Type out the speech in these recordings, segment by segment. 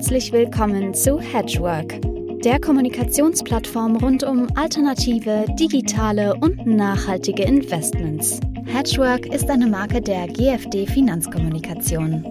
Herzlich willkommen zu Hedgework, der Kommunikationsplattform rund um alternative, digitale und nachhaltige Investments. Hedgework ist eine Marke der GFD Finanzkommunikation.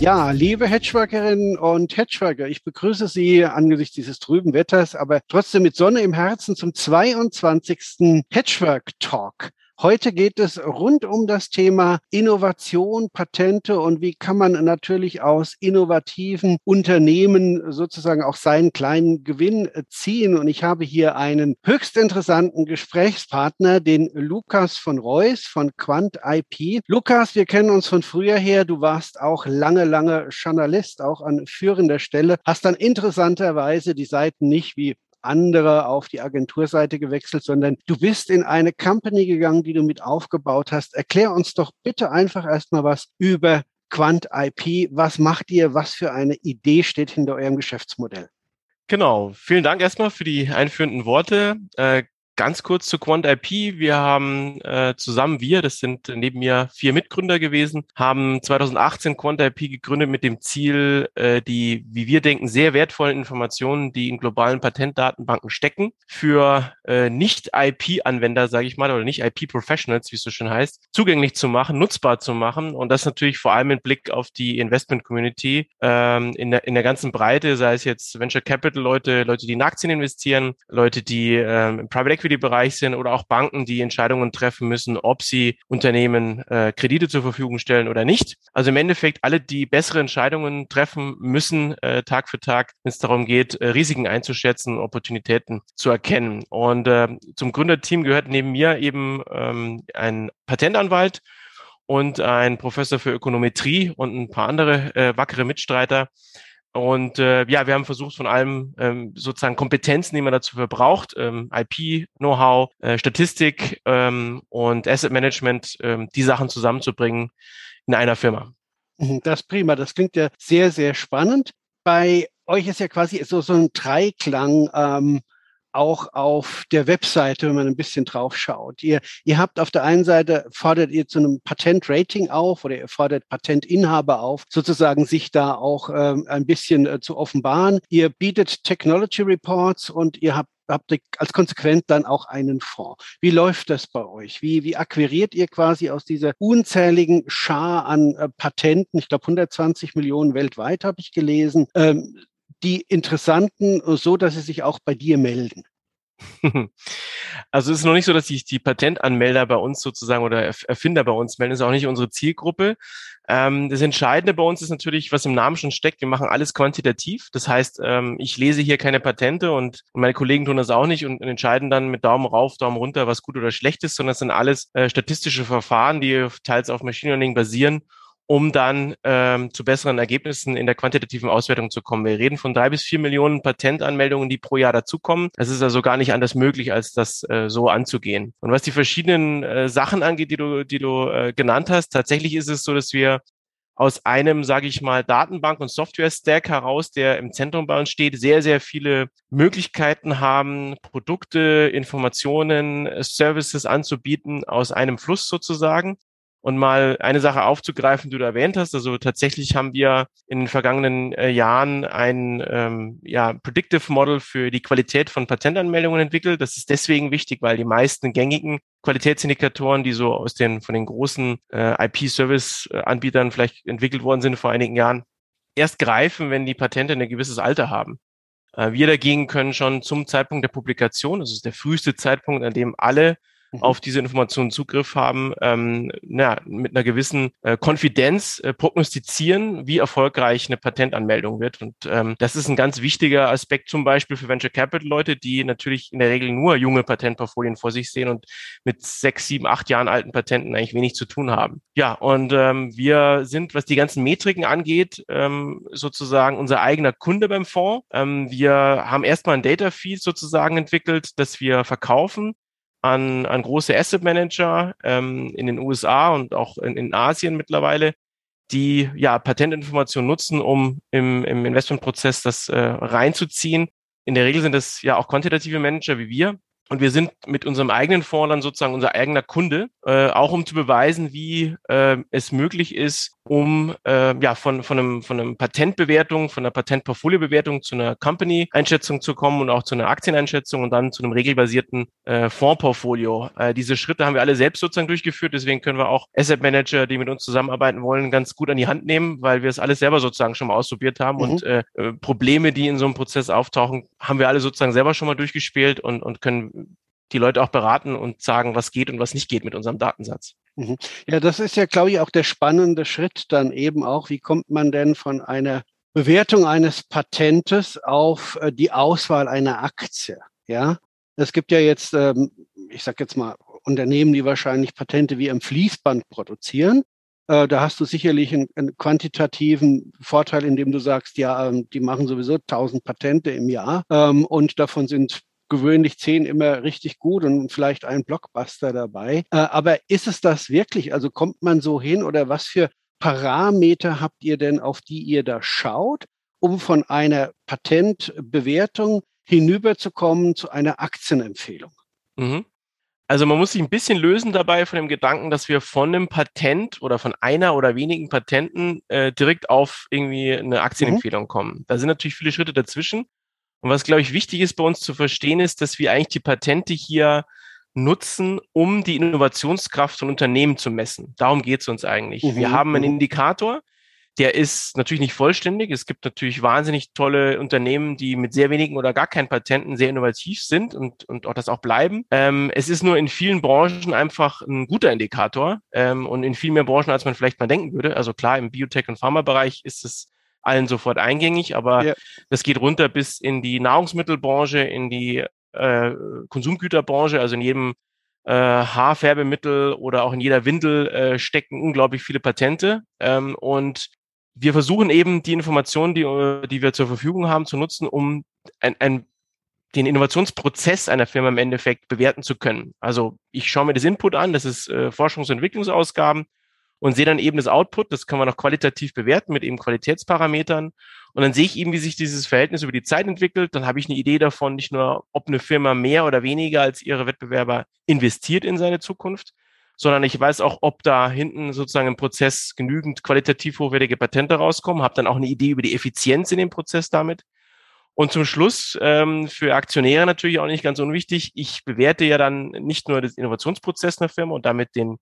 Ja, liebe Hedgeworkerinnen und Hedgeworker, ich begrüße Sie angesichts dieses trüben Wetters, aber trotzdem mit Sonne im Herzen zum 22. Hedgework Talk. Heute geht es rund um das Thema Innovation, Patente und wie kann man natürlich aus innovativen Unternehmen sozusagen auch seinen kleinen Gewinn ziehen. Und ich habe hier einen höchst interessanten Gesprächspartner, den Lukas von Reuss von Quant IP. Lukas, wir kennen uns von früher her. Du warst auch lange, lange Journalist, auch an führender Stelle, hast dann interessanterweise die Seiten nicht wie andere auf die Agenturseite gewechselt, sondern du bist in eine Company gegangen, die du mit aufgebaut hast. Erklär uns doch bitte einfach erstmal was über Quant IP. Was macht ihr? Was für eine Idee steht hinter eurem Geschäftsmodell? Genau. Vielen Dank erstmal für die einführenden Worte. Äh, Ganz kurz zu Quant IP. Wir haben äh, zusammen, wir, das sind neben mir vier Mitgründer gewesen, haben 2018 Quant IP gegründet mit dem Ziel, äh, die, wie wir denken, sehr wertvollen Informationen, die in globalen Patentdatenbanken stecken, für äh, Nicht-IP-Anwender, sage ich mal, oder nicht IP-Professionals, wie es so schön heißt, zugänglich zu machen, nutzbar zu machen. Und das natürlich vor allem mit Blick auf die Investment-Community ähm, in, der, in der ganzen Breite, sei es jetzt Venture Capital-Leute, Leute, die in Aktien investieren, Leute, die ähm, im Private Equity Equity-Bereich sind oder auch Banken, die Entscheidungen treffen müssen, ob sie Unternehmen äh, Kredite zur Verfügung stellen oder nicht. Also im Endeffekt alle, die bessere Entscheidungen treffen müssen, äh, Tag für Tag, wenn es darum geht, äh, Risiken einzuschätzen, Opportunitäten zu erkennen. Und äh, zum Gründerteam gehört neben mir eben ähm, ein Patentanwalt und ein Professor für Ökonometrie und ein paar andere äh, wackere Mitstreiter, und äh, ja, wir haben versucht, von allem ähm, sozusagen Kompetenzen, die man dazu verbraucht, ähm, IP, Know-how, äh, Statistik ähm, und Asset Management, ähm, die Sachen zusammenzubringen in einer Firma. Mhm, das ist prima. Das klingt ja sehr, sehr spannend. Bei euch ist ja quasi so, so ein Dreiklang. Ähm, auch auf der Webseite, wenn man ein bisschen drauf schaut. Ihr, ihr habt auf der einen Seite, fordert ihr zu einem Patentrating auf oder ihr fordert Patentinhaber auf, sozusagen sich da auch ähm, ein bisschen äh, zu offenbaren. Ihr bietet Technology Reports und ihr habt habt ihr als Konsequenz dann auch einen Fonds. Wie läuft das bei euch? Wie, wie akquiriert ihr quasi aus dieser unzähligen Schar an äh, Patenten, ich glaube 120 Millionen weltweit habe ich gelesen, ähm, die Interessanten so, dass sie sich auch bei dir melden? Also es ist noch nicht so, dass sich die Patentanmelder bei uns sozusagen oder Erfinder bei uns melden. Das ist auch nicht unsere Zielgruppe. Ähm, das Entscheidende bei uns ist natürlich, was im Namen schon steckt. Wir machen alles quantitativ. Das heißt, ähm, ich lese hier keine Patente und meine Kollegen tun das auch nicht und entscheiden dann mit Daumen rauf, Daumen runter, was gut oder schlecht ist, sondern es sind alles äh, statistische Verfahren, die teils auf Machine Learning basieren um dann ähm, zu besseren Ergebnissen in der quantitativen Auswertung zu kommen. Wir reden von drei bis vier Millionen Patentanmeldungen, die pro Jahr dazukommen. Es ist also gar nicht anders möglich, als das äh, so anzugehen. Und was die verschiedenen äh, Sachen angeht, die du, die du äh, genannt hast, tatsächlich ist es so, dass wir aus einem, sage ich mal, Datenbank- und Software-Stack heraus, der im Zentrum bei uns steht, sehr, sehr viele Möglichkeiten haben, Produkte, Informationen, Services anzubieten aus einem Fluss sozusagen. Und mal eine Sache aufzugreifen, die du erwähnt hast. Also tatsächlich haben wir in den vergangenen äh, Jahren ein ähm, ja, Predictive Model für die Qualität von Patentanmeldungen entwickelt. Das ist deswegen wichtig, weil die meisten gängigen Qualitätsindikatoren, die so aus den von den großen äh, IP-Service-Anbietern vielleicht entwickelt worden sind vor einigen Jahren, erst greifen, wenn die Patente ein gewisses Alter haben. Äh, wir dagegen können schon zum Zeitpunkt der Publikation, das ist der früheste Zeitpunkt, an dem alle. Auf diese Informationen Zugriff haben, ähm, na, mit einer gewissen äh, Konfidenz äh, prognostizieren, wie erfolgreich eine Patentanmeldung wird. Und ähm, das ist ein ganz wichtiger Aspekt zum Beispiel für Venture Capital Leute, die natürlich in der Regel nur junge Patentportfolien vor sich sehen und mit sechs, sieben, acht Jahren alten Patenten eigentlich wenig zu tun haben. Ja, und ähm, wir sind, was die ganzen Metriken angeht, ähm, sozusagen unser eigener Kunde beim Fonds. Ähm, wir haben erstmal ein Data Feed sozusagen entwickelt, das wir verkaufen an, an große Asset Manager ähm, in den USA und auch in, in Asien mittlerweile, die ja Patentinformationen nutzen, um im, im Investmentprozess das äh, reinzuziehen. In der Regel sind das ja auch quantitative Manager wie wir, Und wir sind mit unserem eigenen Fonds dann sozusagen unser eigener Kunde, äh, auch um zu beweisen, wie äh, es möglich ist, um äh, ja von, von, einem, von einem Patentbewertung, von einer Patentportfoliobewertung zu einer Company-Einschätzung zu kommen und auch zu einer Aktieneinschätzung und dann zu einem regelbasierten äh, Fondsportfolio. Äh, diese Schritte haben wir alle selbst sozusagen durchgeführt, deswegen können wir auch Asset Manager, die mit uns zusammenarbeiten wollen, ganz gut an die Hand nehmen, weil wir es alles selber sozusagen schon mal ausprobiert haben mhm. und äh, äh, Probleme, die in so einem Prozess auftauchen, haben wir alle sozusagen selber schon mal durchgespielt und, und können die Leute auch beraten und sagen, was geht und was nicht geht mit unserem Datensatz. Mhm. Ja, das ist ja, glaube ich, auch der spannende Schritt dann eben auch. Wie kommt man denn von einer Bewertung eines Patentes auf äh, die Auswahl einer Aktie? Ja, es gibt ja jetzt, ähm, ich sage jetzt mal, Unternehmen, die wahrscheinlich Patente wie im Fließband produzieren. Äh, da hast du sicherlich einen, einen, quantitativen Vorteil, indem du sagst, ja, ähm, die machen sowieso 1000 Patente im Jahr ähm, und davon sind gewöhnlich zehn immer richtig gut und vielleicht ein Blockbuster dabei. Äh, aber ist es das wirklich? Also kommt man so hin oder was für Parameter habt ihr denn, auf die ihr da schaut, um von einer Patentbewertung hinüberzukommen zu einer Aktienempfehlung? Mhm. Also man muss sich ein bisschen lösen dabei von dem Gedanken, dass wir von einem Patent oder von einer oder wenigen Patenten äh, direkt auf irgendwie eine Aktienempfehlung mhm. kommen. Da sind natürlich viele Schritte dazwischen. Und was, glaube ich, wichtig ist bei uns zu verstehen, ist, dass wir eigentlich die Patente hier nutzen, um die Innovationskraft von Unternehmen zu messen. Darum geht es uns eigentlich. Mhm. Wir haben einen mhm. Indikator, der ist natürlich nicht vollständig. Es gibt natürlich wahnsinnig tolle Unternehmen, die mit sehr wenigen oder gar keinen Patenten sehr innovativ sind und, und auch das auch bleiben. Ähm, es ist nur in vielen Branchen einfach ein guter Indikator ähm, und in viel mehr Branchen, als man vielleicht mal denken würde. Also klar, im Biotech- und Pharmabereich ist es allen sofort eingängig, aber ja. das geht runter bis in die Nahrungsmittelbranche, in die äh, Konsumgüterbranche, also in jedem äh, Haarfärbemittel oder auch in jeder Windel äh, stecken unglaublich viele Patente. Ähm, und wir versuchen eben die Informationen, die, äh, die wir zur Verfügung haben, zu nutzen, um ein, ein, den Innovationsprozess einer Firma im Endeffekt bewerten zu können. Also ich schaue mir das Input an, das ist äh, Forschungs- und Entwicklungsausgaben und sehe dann eben das Output, das kann man noch qualitativ bewerten mit eben Qualitätsparametern. Und dann sehe ich eben, wie sich dieses Verhältnis über die Zeit entwickelt. Dann habe ich eine Idee davon, nicht nur, ob eine Firma mehr oder weniger als ihre Wettbewerber investiert in seine Zukunft, sondern ich weiß auch, ob da hinten sozusagen im Prozess genügend qualitativ hochwertige Patente rauskommen, habe dann auch eine Idee über die Effizienz in dem Prozess damit. Und zum Schluss ähm, für Aktionäre natürlich auch nicht ganz unwichtig. Ich bewerte ja dann nicht nur das Innovationsprozess einer Firma und damit den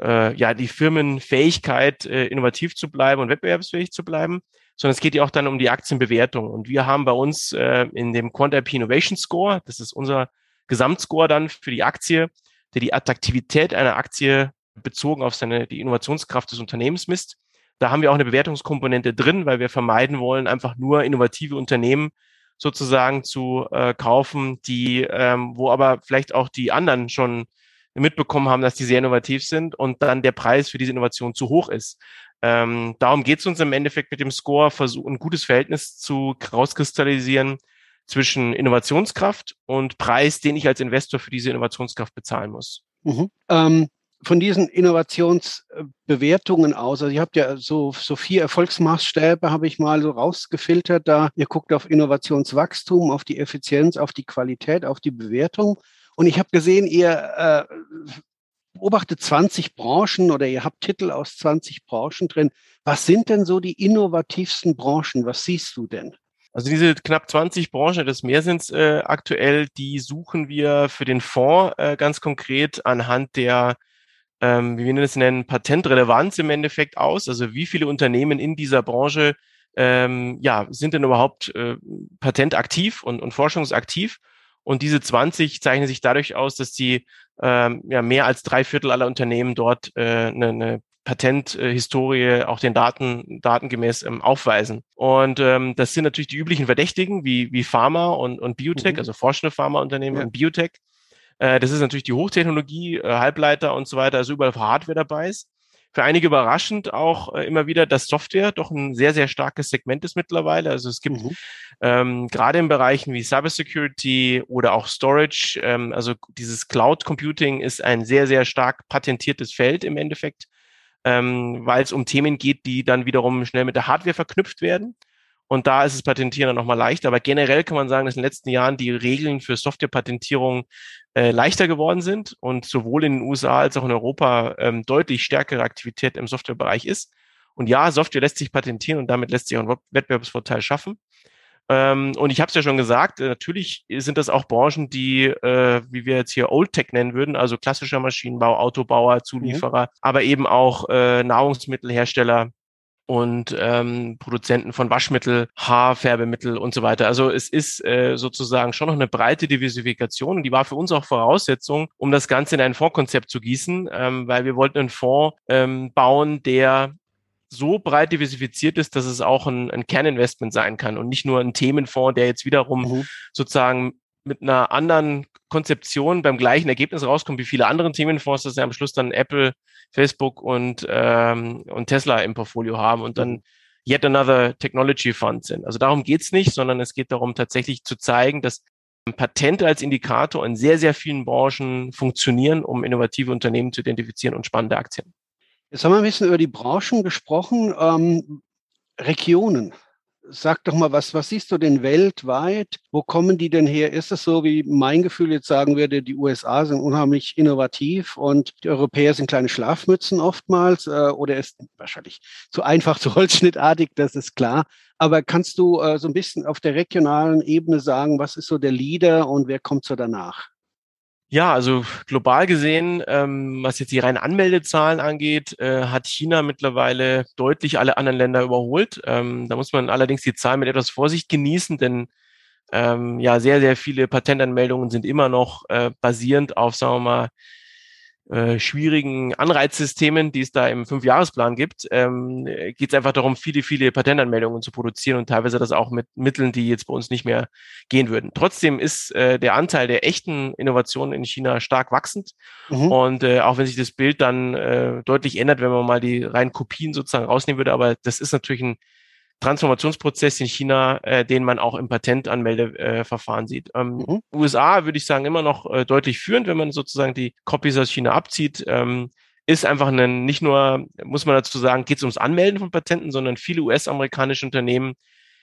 äh, ja die Firmenfähigkeit, äh, innovativ zu bleiben und wettbewerbsfähig zu bleiben, sondern es geht ja auch dann um die Aktienbewertung. Und wir haben bei uns äh, in dem Quant IP Innovation Score, das ist unser Gesamtscore dann für die Aktie, der die Attraktivität einer Aktie bezogen auf seine, die Innovationskraft des Unternehmens misst. Da haben wir auch eine Bewertungskomponente drin, weil wir vermeiden wollen, einfach nur innovative Unternehmen sozusagen zu äh, kaufen, die, ähm, wo aber vielleicht auch die anderen schon mitbekommen haben, dass die sehr innovativ sind und dann der Preis für diese Innovation zu hoch ist. Ähm, darum geht es uns im Endeffekt mit dem Score, versuchen ein gutes Verhältnis zu rauskristallisieren zwischen Innovationskraft und Preis, den ich als Investor für diese Innovationskraft bezahlen muss. Mhm. Ähm, von diesen Innovationsbewertungen aus, also ihr habt ja so, so vier Erfolgsmaßstäbe, habe ich mal so rausgefiltert da. Ihr guckt auf Innovationswachstum, auf die Effizienz, auf die Qualität, auf die Bewertung. Und ich habe gesehen, ihr äh, beobachtet 20 Branchen oder ihr habt Titel aus 20 Branchen drin. Was sind denn so die innovativsten Branchen? Was siehst du denn? Also diese knapp 20 Branchen, das mehr sind äh, aktuell, die suchen wir für den Fonds äh, ganz konkret anhand der, ähm, wie wir das nennen, Patentrelevanz im Endeffekt aus. Also wie viele Unternehmen in dieser Branche ähm, ja, sind denn überhaupt äh, patentaktiv und, und forschungsaktiv? Und diese 20 zeichnen sich dadurch aus, dass die ähm, ja, mehr als drei Viertel aller Unternehmen dort äh, eine, eine Patenthistorie auch den Daten datengemäß ähm, aufweisen. Und ähm, das sind natürlich die üblichen Verdächtigen wie, wie Pharma und, und Biotech, mhm. also forschende Pharmaunternehmen ja. und Biotech. Äh, das ist natürlich die Hochtechnologie, äh, Halbleiter und so weiter, also überall Hardware dabei ist für einige überraschend auch äh, immer wieder, dass Software doch ein sehr, sehr starkes Segment ist mittlerweile. Also es gibt mhm. ähm, gerade in Bereichen wie Cybersecurity oder auch Storage, ähm, also dieses Cloud Computing ist ein sehr, sehr stark patentiertes Feld im Endeffekt, ähm, weil es um Themen geht, die dann wiederum schnell mit der Hardware verknüpft werden. Und da ist es Patentieren dann nochmal leichter. Aber generell kann man sagen, dass in den letzten Jahren die Regeln für Softwarepatentierung äh, leichter geworden sind und sowohl in den USA als auch in Europa ähm, deutlich stärkere Aktivität im Softwarebereich ist. Und ja, Software lässt sich patentieren und damit lässt sich auch einen Wettbewerbsvorteil schaffen. Ähm, und ich habe es ja schon gesagt, äh, natürlich sind das auch Branchen, die, äh, wie wir jetzt hier Old Tech nennen würden, also klassischer Maschinenbau, Autobauer, Zulieferer, mhm. aber eben auch äh, Nahrungsmittelhersteller, und ähm, Produzenten von Waschmittel, Haarfärbemittel und so weiter. Also es ist äh, sozusagen schon noch eine breite Diversifikation und die war für uns auch Voraussetzung, um das Ganze in ein Fondskonzept zu gießen, ähm, weil wir wollten einen Fonds ähm, bauen, der so breit diversifiziert ist, dass es auch ein, ein Kerninvestment sein kann und nicht nur ein Themenfonds, der jetzt wiederum mhm. sozusagen mit einer anderen Konzeption beim gleichen Ergebnis rauskommt wie viele anderen Themenfonds, dass ja am Schluss dann Apple, Facebook und, ähm, und Tesla im Portfolio haben und dann yet another Technology Fund sind. Also darum geht's nicht, sondern es geht darum, tatsächlich zu zeigen, dass Patente als Indikator in sehr, sehr vielen Branchen funktionieren, um innovative Unternehmen zu identifizieren und spannende Aktien. Jetzt haben wir ein bisschen über die Branchen gesprochen. Ähm, Regionen. Sag doch mal, was, was siehst du denn weltweit? Wo kommen die denn her? Ist es so, wie mein Gefühl jetzt sagen würde, die USA sind unheimlich innovativ und die Europäer sind kleine Schlafmützen oftmals äh, oder ist wahrscheinlich zu einfach, zu holzschnittartig, das ist klar. Aber kannst du äh, so ein bisschen auf der regionalen Ebene sagen, was ist so der Leader und wer kommt so danach? Ja, also global gesehen, ähm, was jetzt die reinen Anmeldezahlen angeht, äh, hat China mittlerweile deutlich alle anderen Länder überholt. Ähm, da muss man allerdings die Zahlen mit etwas Vorsicht genießen, denn ähm, ja, sehr, sehr viele Patentanmeldungen sind immer noch äh, basierend auf, sagen wir mal, äh, schwierigen Anreizsystemen, die es da im Fünfjahresplan gibt, ähm, geht es einfach darum, viele, viele Patentanmeldungen zu produzieren und teilweise das auch mit Mitteln, die jetzt bei uns nicht mehr gehen würden. Trotzdem ist äh, der Anteil der echten Innovationen in China stark wachsend. Mhm. Und äh, auch wenn sich das Bild dann äh, deutlich ändert, wenn man mal die reinen Kopien sozusagen rausnehmen würde, aber das ist natürlich ein Transformationsprozess in China, äh, den man auch im Patentanmeldeverfahren äh, sieht. Ähm, mhm. USA würde ich sagen immer noch äh, deutlich führend, wenn man sozusagen die Copies aus China abzieht. Ähm, ist einfach ein, nicht nur, muss man dazu sagen, geht es ums Anmelden von Patenten, sondern viele US-amerikanische Unternehmen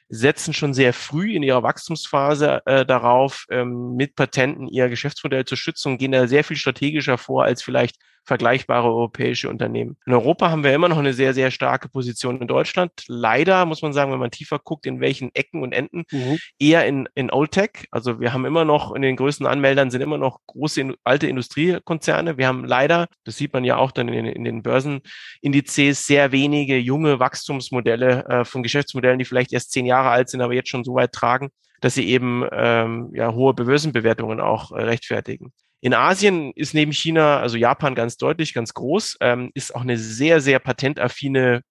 setzen schon sehr früh in ihrer Wachstumsphase äh, darauf, ähm, mit Patenten ihr Geschäftsmodell zu schützen und gehen da sehr viel strategischer vor als vielleicht vergleichbare europäische Unternehmen. In Europa haben wir immer noch eine sehr, sehr starke Position in Deutschland. Leider muss man sagen, wenn man tiefer guckt, in welchen Ecken und Enden, mhm. eher in, in Old Tech. Also wir haben immer noch, in den größten Anmeldern sind immer noch große alte Industriekonzerne. Wir haben leider, das sieht man ja auch dann in, in den Börsenindizes, sehr wenige junge Wachstumsmodelle äh, von Geschäftsmodellen, die vielleicht erst zehn Jahre alt sind, aber jetzt schon so weit tragen, dass sie eben ähm, ja, hohe Börsenbewertungen auch äh, rechtfertigen. In Asien ist neben China, also Japan ganz deutlich, ganz groß, ähm, ist auch eine sehr, sehr patentaffine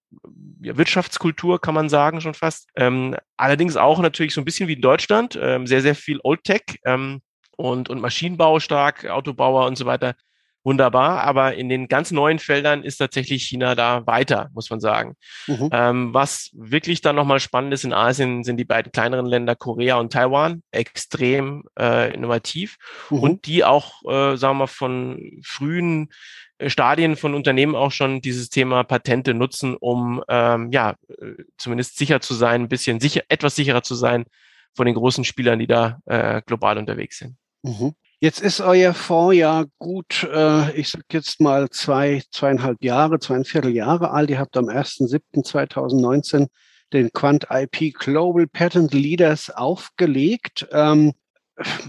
Wirtschaftskultur, kann man sagen, schon fast. Ähm, allerdings auch natürlich so ein bisschen wie in Deutschland, ähm, sehr, sehr viel Old Tech ähm, und, und Maschinenbau stark, Autobauer und so weiter wunderbar. Aber in den ganz neuen Feldern ist tatsächlich China da weiter, muss man sagen. Mhm. Ähm, was wirklich dann nochmal spannend ist in Asien, sind die beiden kleineren Länder Korea und Taiwan, extrem äh, innovativ mhm. und die auch, äh, sagen wir mal, von frühen äh, Stadien von Unternehmen auch schon dieses Thema Patente nutzen, um ähm, ja äh, zumindest sicher zu sein, ein bisschen sicher, etwas sicherer zu sein von den großen Spielern, die da äh, global unterwegs sind. Mhm. Jetzt ist euer Fonds ja gut, äh, ich sag jetzt mal zwei, zweieinhalb Jahre, zweieinviertel Jahre alt. Ihr habt am 1.7.2019 den Quant IP Global Patent Leaders aufgelegt. Ähm,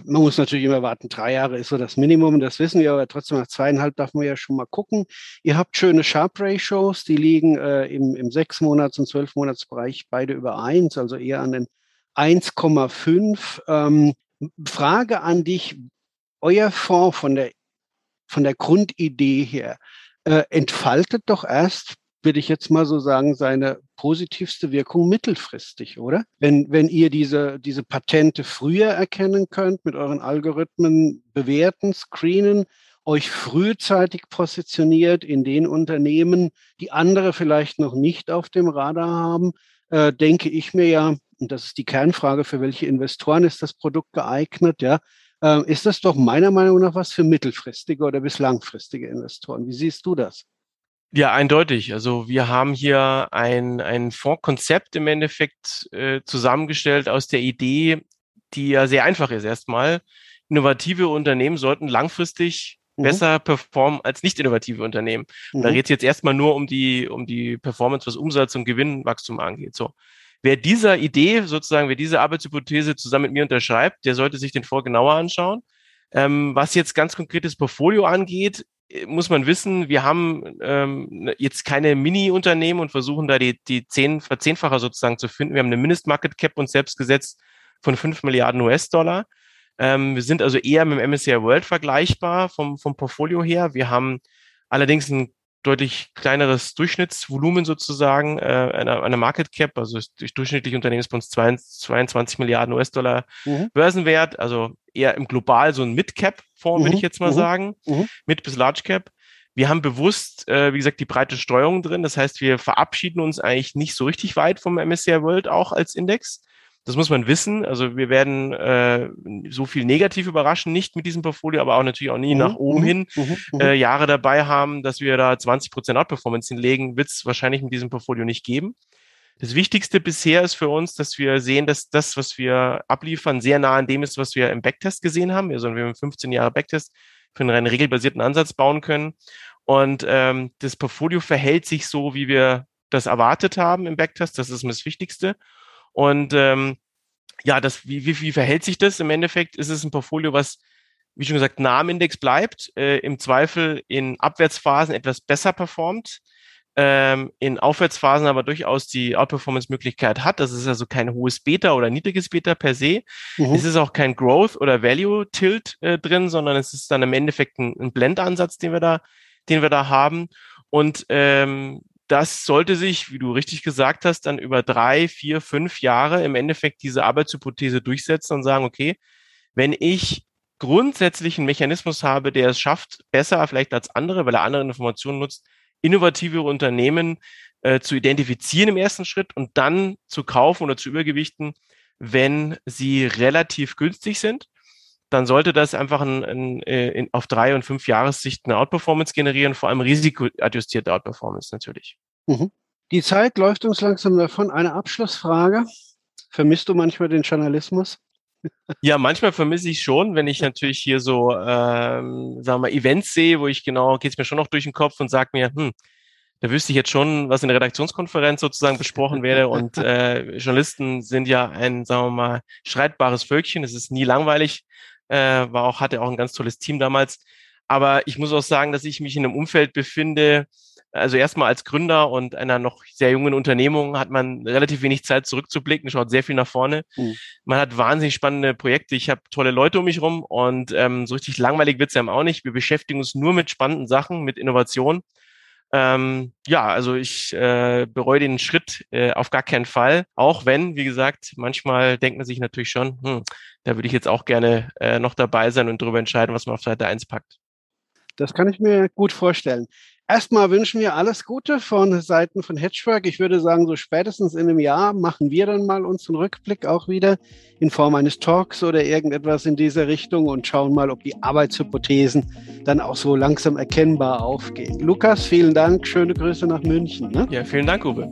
man muss natürlich immer warten, drei Jahre ist so das Minimum, das wissen wir, aber trotzdem nach zweieinhalb darf man ja schon mal gucken. Ihr habt schöne Sharp Ratios, die liegen äh, im, im sechs Monats- und zwölf Monatsbereich beide über eins, also eher an den 1,5. Ähm, Frage an dich, euer Fonds von der, von der Grundidee her äh, entfaltet doch erst, würde ich jetzt mal so sagen, seine positivste Wirkung mittelfristig, oder? Wenn, wenn ihr diese, diese Patente früher erkennen könnt, mit euren Algorithmen bewerten, screenen, euch frühzeitig positioniert in den Unternehmen, die andere vielleicht noch nicht auf dem Radar haben, äh, denke ich mir ja, und das ist die Kernfrage, für welche Investoren ist das Produkt geeignet, ja, äh, ist das doch meiner Meinung nach was für mittelfristige oder bis langfristige Investoren. Wie siehst du das? Ja, eindeutig. Also wir haben hier ein, ein Fondskonzept im Endeffekt äh, zusammengestellt aus der Idee, die ja sehr einfach ist. Erstmal, innovative Unternehmen sollten langfristig mhm. besser performen als nicht innovative Unternehmen. Mhm. Da geht es jetzt erstmal nur um die, um die Performance, was Umsatz und Gewinnwachstum angeht. So. Wer dieser Idee sozusagen, wer diese Arbeitshypothese zusammen mit mir unterschreibt, der sollte sich den Fonds genauer anschauen. Ähm, was jetzt ganz konkretes Portfolio angeht, äh, muss man wissen, wir haben ähm, ne, jetzt keine Mini-Unternehmen und versuchen da die, die zehn, Verzehnfacher sozusagen zu finden. Wir haben eine Mindest-Market Cap uns selbst gesetzt von fünf Milliarden US-Dollar. Ähm, wir sind also eher mit dem MSCI World vergleichbar vom, vom Portfolio her. Wir haben allerdings ein deutlich kleineres Durchschnittsvolumen sozusagen, äh, einer, einer Market Cap, also durch durchschnittliche Unternehmensbonds 22 Milliarden US-Dollar mhm. Börsenwert, also eher im global so ein Mid-Cap-Fonds, mhm. würde ich jetzt mal mhm. sagen, mhm. Mid- bis Large-Cap. Wir haben bewusst, äh, wie gesagt, die breite Steuerung drin. Das heißt, wir verabschieden uns eigentlich nicht so richtig weit vom MSCI World auch als Index. Das muss man wissen. Also wir werden äh, so viel negativ überraschen, nicht mit diesem Portfolio, aber auch natürlich auch nie mhm. nach oben mhm. hin mhm. mhm. äh, Jahre dabei haben, dass wir da 20 Prozent Outperformance hinlegen, wird es wahrscheinlich mit diesem Portfolio nicht geben. Das Wichtigste bisher ist für uns, dass wir sehen, dass das, was wir abliefern, sehr nah an dem ist, was wir im Backtest gesehen haben. Also wir haben 15 Jahre Backtest für einen regelbasierten Ansatz bauen können. Und ähm, das Portfolio verhält sich so, wie wir das erwartet haben im Backtest. Das ist das Wichtigste. Und ähm, ja, das, wie, wie, wie verhält sich das? Im Endeffekt ist es ein Portfolio, was, wie schon gesagt, nah am Index bleibt, äh, im Zweifel in Abwärtsphasen etwas besser performt, ähm, in Aufwärtsphasen aber durchaus die Outperformance-Möglichkeit hat. Das ist also kein hohes Beta oder niedriges Beta per se. Mhm. Es ist auch kein Growth- oder Value-Tilt äh, drin, sondern es ist dann im Endeffekt ein, ein Blend-Ansatz, den wir da, den wir da haben. Und ähm, das sollte sich, wie du richtig gesagt hast, dann über drei, vier, fünf Jahre im Endeffekt diese Arbeitshypothese durchsetzen und sagen, okay, wenn ich grundsätzlich einen Mechanismus habe, der es schafft, besser vielleicht als andere, weil er andere Informationen nutzt, innovative Unternehmen äh, zu identifizieren im ersten Schritt und dann zu kaufen oder zu übergewichten, wenn sie relativ günstig sind, dann sollte das einfach ein, ein, äh, in, auf drei und fünf Jahressicht eine Outperformance generieren, vor allem risikoadjustierte Outperformance natürlich. Mhm. Die Zeit läuft uns langsam davon. Eine Abschlussfrage. Vermisst du manchmal den Journalismus? Ja, manchmal vermisse ich schon, wenn ich natürlich hier so, ähm, sagen wir mal, Events sehe, wo ich genau, geht es mir schon noch durch den Kopf und sage mir, hm, da wüsste ich jetzt schon, was in der Redaktionskonferenz sozusagen besprochen werde. Und äh, Journalisten sind ja ein, sagen wir mal, streitbares Völkchen. Es ist nie langweilig. Äh, war auch, hatte auch ein ganz tolles Team damals. Aber ich muss auch sagen, dass ich mich in einem Umfeld befinde, also erstmal als Gründer und einer noch sehr jungen Unternehmung hat man relativ wenig Zeit zurückzublicken, schaut sehr viel nach vorne. Mhm. Man hat wahnsinnig spannende Projekte. Ich habe tolle Leute um mich rum und ähm, so richtig langweilig wird's ja auch nicht. Wir beschäftigen uns nur mit spannenden Sachen, mit Innovation. Ähm, ja, also ich äh, bereue den Schritt äh, auf gar keinen Fall. Auch wenn, wie gesagt, manchmal denkt man sich natürlich schon, hm, da würde ich jetzt auch gerne äh, noch dabei sein und darüber entscheiden, was man auf Seite 1 packt. Das kann ich mir gut vorstellen. Erstmal wünschen wir alles Gute von Seiten von Hedgework. Ich würde sagen, so spätestens in einem Jahr machen wir dann mal unseren Rückblick auch wieder in Form eines Talks oder irgendetwas in dieser Richtung und schauen mal, ob die Arbeitshypothesen dann auch so langsam erkennbar aufgehen. Lukas, vielen Dank. Schöne Grüße nach München. Ne? Ja, vielen Dank, Uwe.